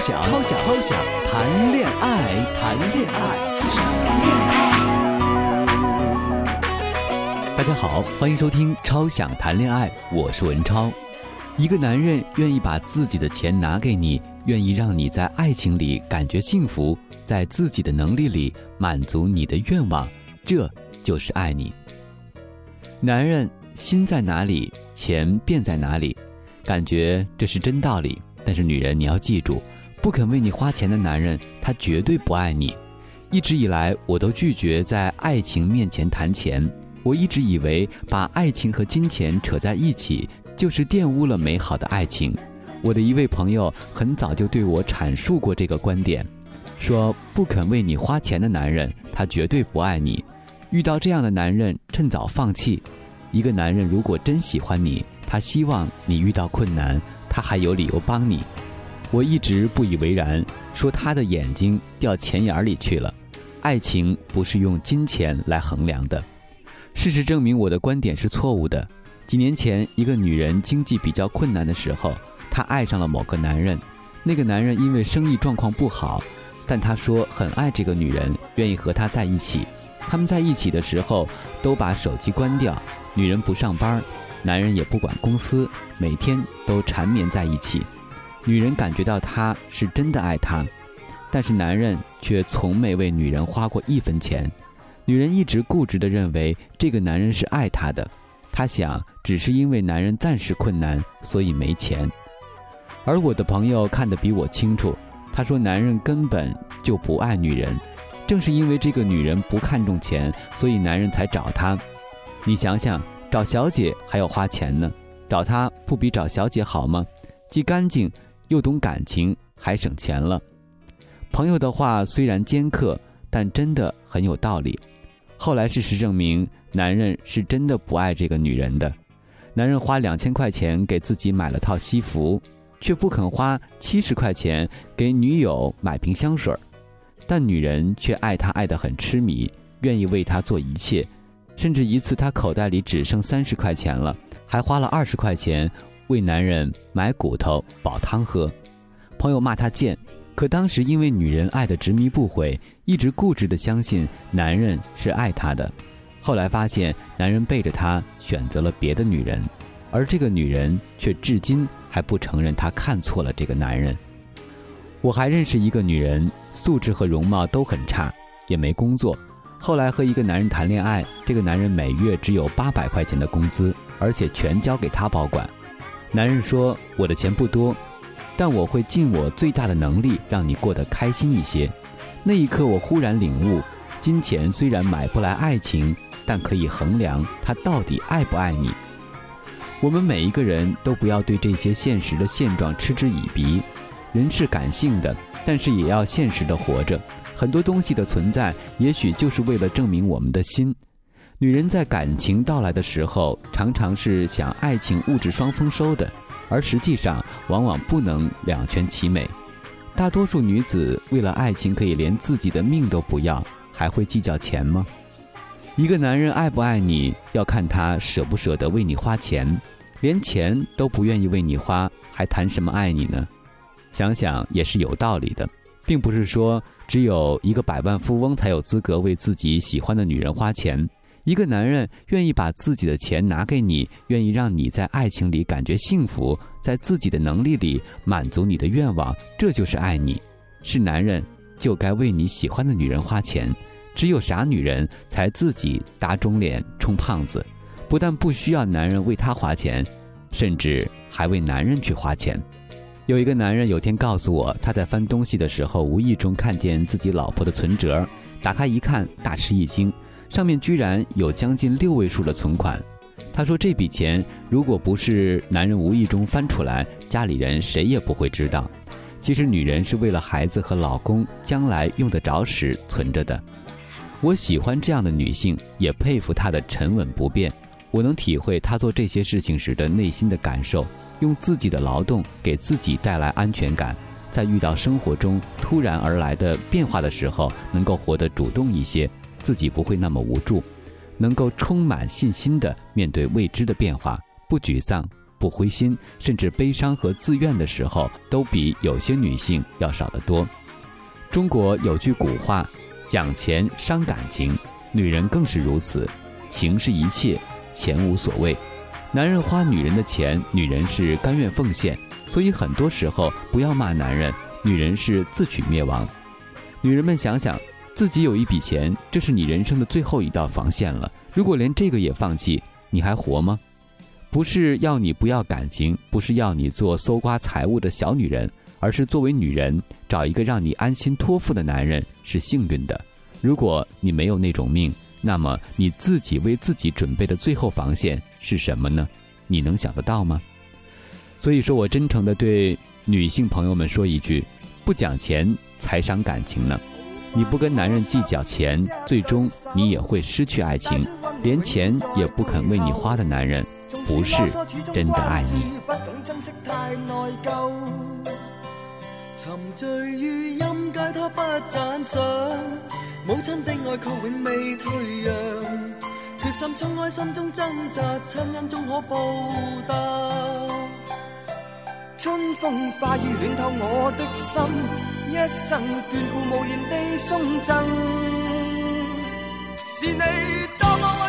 超想超想谈恋爱，谈恋爱，谈恋爱。大家好，欢迎收听《超想谈恋爱》，我是文超。一个男人愿意把自己的钱拿给你，愿意让你在爱情里感觉幸福，在自己的能力里满足你的愿望，这就是爱你。男人心在哪里，钱便在哪里，感觉这是真道理。但是女人，你要记住，不肯为你花钱的男人，他绝对不爱你。一直以来，我都拒绝在爱情面前谈钱。我一直以为把爱情和金钱扯在一起，就是玷污了美好的爱情。我的一位朋友很早就对我阐述过这个观点，说不肯为你花钱的男人，他绝对不爱你。遇到这样的男人，趁早放弃。一个男人如果真喜欢你，他希望你遇到困难。他还有理由帮你，我一直不以为然，说他的眼睛掉钱眼里去了。爱情不是用金钱来衡量的。事实证明我的观点是错误的。几年前，一个女人经济比较困难的时候，她爱上了某个男人。那个男人因为生意状况不好，但他说很爱这个女人，愿意和她在一起。他们在一起的时候都把手机关掉，女人不上班。男人也不管公司，每天都缠绵在一起。女人感觉到他是真的爱她，但是男人却从没为女人花过一分钱。女人一直固执地认为这个男人是爱她的，她想只是因为男人暂时困难，所以没钱。而我的朋友看得比我清楚，他说男人根本就不爱女人，正是因为这个女人不看重钱，所以男人才找她。你想想。找小姐还要花钱呢，找她不比找小姐好吗？既干净又懂感情，还省钱了。朋友的话虽然尖刻，但真的很有道理。后来事实证明，男人是真的不爱这个女人的。男人花两千块钱给自己买了套西服，却不肯花七十块钱给女友买瓶香水但女人却爱他爱得很痴迷，愿意为他做一切。甚至一次，他口袋里只剩三十块钱了，还花了二十块钱为男人买骨头煲汤喝。朋友骂他贱，可当时因为女人爱的执迷不悔，一直固执的相信男人是爱她的。后来发现男人背着她选择了别的女人，而这个女人却至今还不承认她看错了这个男人。我还认识一个女人，素质和容貌都很差，也没工作。后来和一个男人谈恋爱，这个男人每月只有八百块钱的工资，而且全交给他保管。男人说：“我的钱不多，但我会尽我最大的能力让你过得开心一些。”那一刻，我忽然领悟：金钱虽然买不来爱情，但可以衡量他到底爱不爱你。我们每一个人都不要对这些现实的现状嗤之以鼻。人是感性的，但是也要现实的活着。很多东西的存在，也许就是为了证明我们的心。女人在感情到来的时候，常常是想爱情物质双丰收的，而实际上往往不能两全其美。大多数女子为了爱情可以连自己的命都不要，还会计较钱吗？一个男人爱不爱你，要看他舍不舍得为你花钱。连钱都不愿意为你花，还谈什么爱你呢？想想也是有道理的。并不是说只有一个百万富翁才有资格为自己喜欢的女人花钱。一个男人愿意把自己的钱拿给你，愿意让你在爱情里感觉幸福，在自己的能力里满足你的愿望，这就是爱你。是男人就该为你喜欢的女人花钱。只有傻女人才自己打肿脸充胖子，不但不需要男人为她花钱，甚至还为男人去花钱。有一个男人有天告诉我，他在翻东西的时候，无意中看见自己老婆的存折，打开一看，大吃一惊，上面居然有将近六位数的存款。他说这笔钱如果不是男人无意中翻出来，家里人谁也不会知道。其实女人是为了孩子和老公将来用得着时存着的。我喜欢这样的女性，也佩服她的沉稳不变。我能体会她做这些事情时的内心的感受。用自己的劳动给自己带来安全感，在遇到生活中突然而来的变化的时候，能够活得主动一些，自己不会那么无助，能够充满信心的面对未知的变化，不沮丧，不灰心，甚至悲伤和自怨的时候，都比有些女性要少得多。中国有句古话，讲钱伤感情，女人更是如此。情是一切，钱无所谓。男人花女人的钱，女人是甘愿奉献。所以很多时候，不要骂男人，女人是自取灭亡。女人们想想，自己有一笔钱，这是你人生的最后一道防线了。如果连这个也放弃，你还活吗？不是要你不要感情，不是要你做搜刮财物的小女人，而是作为女人，找一个让你安心托付的男人是幸运的。如果你没有那种命，那么你自己为自己准备的最后防线是什么呢？你能想得到吗？所以说我真诚的对女性朋友们说一句：不讲钱才伤感情呢。你不跟男人计较钱，最终你也会失去爱情。连钱也不肯为你花的男人，不是真的爱你。沉醉于音阶，他不赞赏。母亲的爱却永未退让。决心冲开心中挣扎，亲恩终可报答。春风化雨暖透我的心，一生眷顾无言地送赠，是你多么。